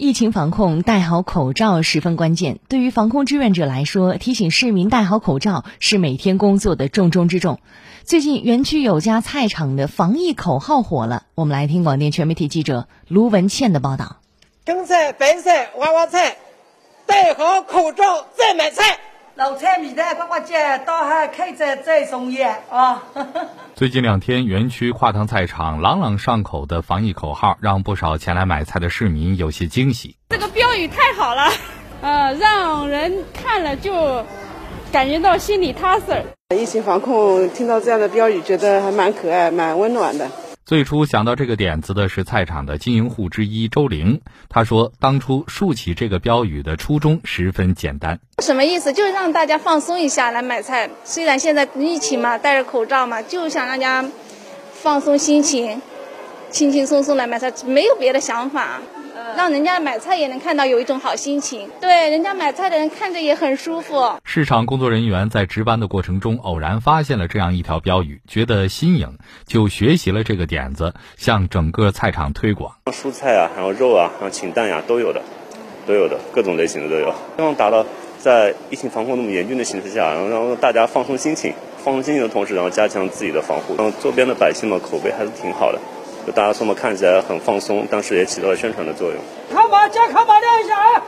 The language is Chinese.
疫情防控，戴好口罩十分关键。对于防控志愿者来说，提醒市民戴好口罩是每天工作的重中之重。最近，园区有家菜场的防疫口号火了。我们来听广电全媒体记者卢文倩的报道：蒸菜、白菜、娃娃菜，戴好口罩再买菜。老菜米的呱呱叫，到还开着再送烟啊！最近两天，园区跨塘菜场朗朗上口的防疫口号，让不少前来买菜的市民有些惊喜。这个标语太好了，呃，让人看了就感觉到心里踏实。疫情防控，听到这样的标语，觉得还蛮可爱、蛮温暖的。最初想到这个点子的是菜场的经营户之一周玲。他说，当初竖起这个标语的初衷十分简单。什么意思？就是让大家放松一下来买菜。虽然现在疫情嘛，戴着口罩嘛，就想让大家放松心情，轻轻松松来买菜，没有别的想法。让人家买菜也能看到有一种好心情，对，人家买菜的人看着也很舒服。市场工作人员在值班的过程中偶然发现了这样一条标语，觉得新颖，就学习了这个点子，向整个菜场推广。蔬菜啊，还有肉啊，还有禽蛋呀，都有的，都有的，各种类型的都有。希望达到在疫情防控那么严峻的形势下，然后让大家放松心情，放松心情的同时，然后加强自己的防护。让周边的百姓们口碑还是挺好的。就大家这么看起来很放松，但是也起到了宣传的作用。看马，加看马，亮一下啊！